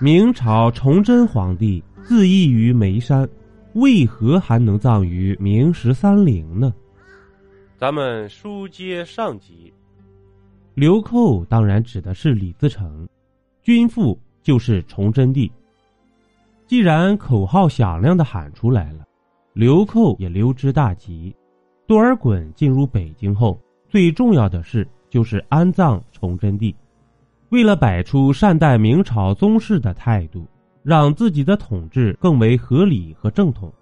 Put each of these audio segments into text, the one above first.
明朝崇祯皇帝自缢于眉山，为何还能葬于明十三陵呢？咱们书接上集，流寇当然指的是李自成，君父就是崇祯帝。既然口号响亮的喊出来了，流寇也溜之大吉。多尔衮进入北京后，最重要的事就是安葬崇祯帝。为了摆出善待明朝宗室的态度，让自己的统治更为合理和正统。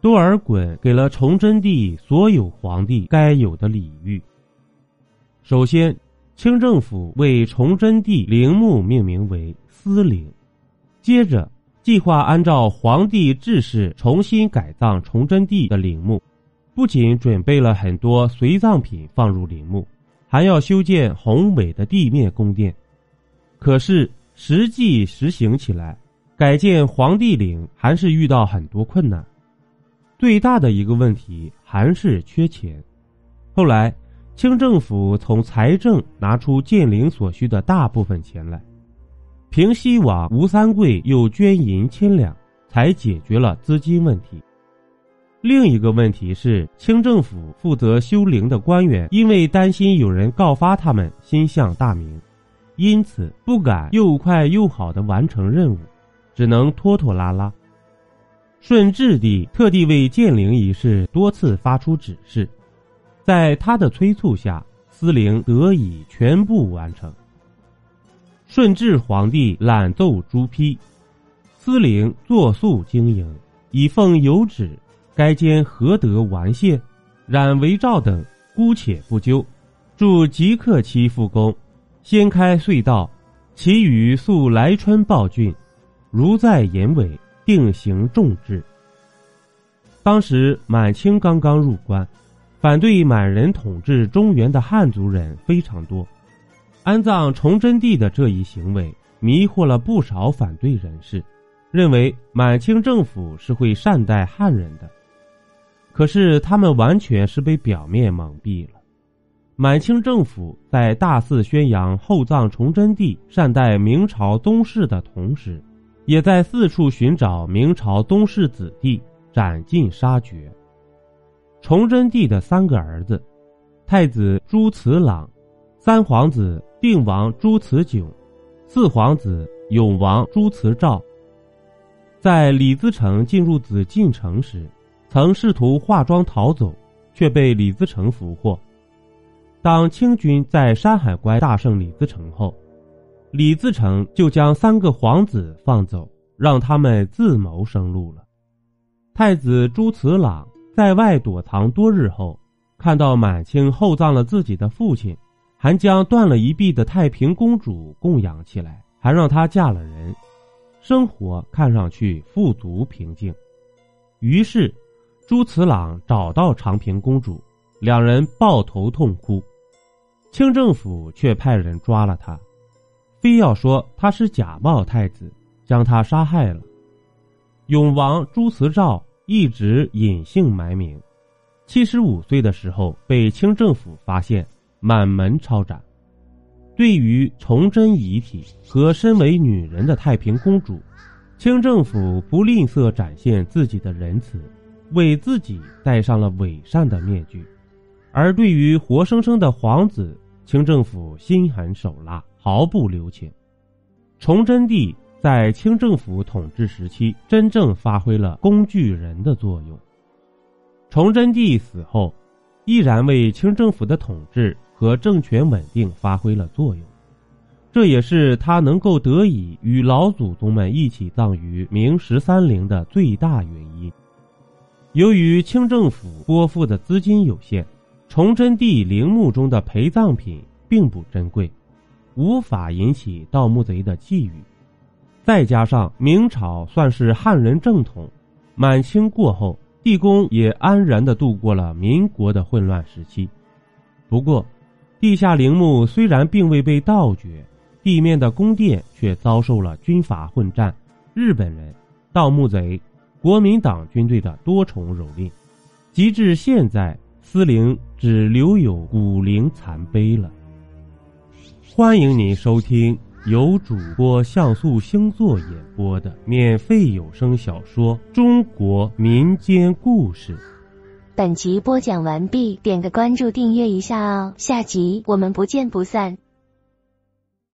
多尔衮给了崇祯帝所有皇帝该有的礼遇。首先，清政府为崇祯帝陵墓命名为思陵，接着计划按照皇帝制式重新改葬崇祯帝的陵墓，不仅准备了很多随葬品放入陵墓，还要修建宏伟的地面宫殿。可是实际实行起来，改建皇帝陵还是遇到很多困难。最大的一个问题还是缺钱。后来，清政府从财政拿出建陵所需的大部分钱来，平西王吴三桂又捐银千两，才解决了资金问题。另一个问题是，清政府负责修陵的官员因为担心有人告发他们心向大明，因此不敢又快又好的完成任务，只能拖拖拉拉。顺治帝特地为建陵一事多次发出指示，在他的催促下，司陵得以全部完成。顺治皇帝览奏朱批，司陵作速经营，以奉有旨，该监何得完谢？然为诏等姑且不究，祝即刻期复工，掀开隧道，其语速来春报峻，如在言尾。定行重治。当时满清刚刚入关，反对满人统治中原的汉族人非常多。安葬崇祯帝的这一行为迷惑了不少反对人士，认为满清政府是会善待汉人的。可是他们完全是被表面蒙蔽了。满清政府在大肆宣扬厚葬崇祯帝、善待明朝宗室的同时。也在四处寻找明朝宗室子弟，斩尽杀绝。崇祯帝的三个儿子，太子朱慈朗，三皇子定王朱慈炯，四皇子永王朱慈照，在李自成进入紫禁城时，曾试图化妆逃走，却被李自成俘获。当清军在山海关大胜李自成后。李自成就将三个皇子放走，让他们自谋生路了。太子朱慈朗在外躲藏多日后，看到满清厚葬了自己的父亲，还将断了一臂的太平公主供养起来，还让她嫁了人，生活看上去富足平静。于是，朱慈朗找到长平公主，两人抱头痛哭。清政府却派人抓了他。非要说他是假冒太子，将他杀害了。永王朱慈照一直隐姓埋名，七十五岁的时候被清政府发现，满门抄斩。对于崇祯遗体和身为女人的太平公主，清政府不吝啬展现自己的仁慈，为自己戴上了伪善的面具；而对于活生生的皇子，清政府心狠手辣。毫不留情。崇祯帝在清政府统治时期，真正发挥了工具人的作用。崇祯帝死后，依然为清政府的统治和政权稳定发挥了作用，这也是他能够得以与老祖宗们一起葬于明十三陵的最大原因。由于清政府拨付的资金有限，崇祯帝陵墓中的陪葬品并不珍贵。无法引起盗墓贼的觊觎，再加上明朝算是汉人正统，满清过后，地宫也安然的度过了民国的混乱时期。不过，地下陵墓虽然并未被盗掘，地面的宫殿却遭受了军阀混战、日本人、盗墓贼、国民党军队的多重蹂躏，及至现在，司陵只留有古陵残碑了。欢迎您收听由主播像素星座演播的免费有声小说《中国民间故事》。本集播讲完毕，点个关注，订阅一下哦，下集我们不见不散。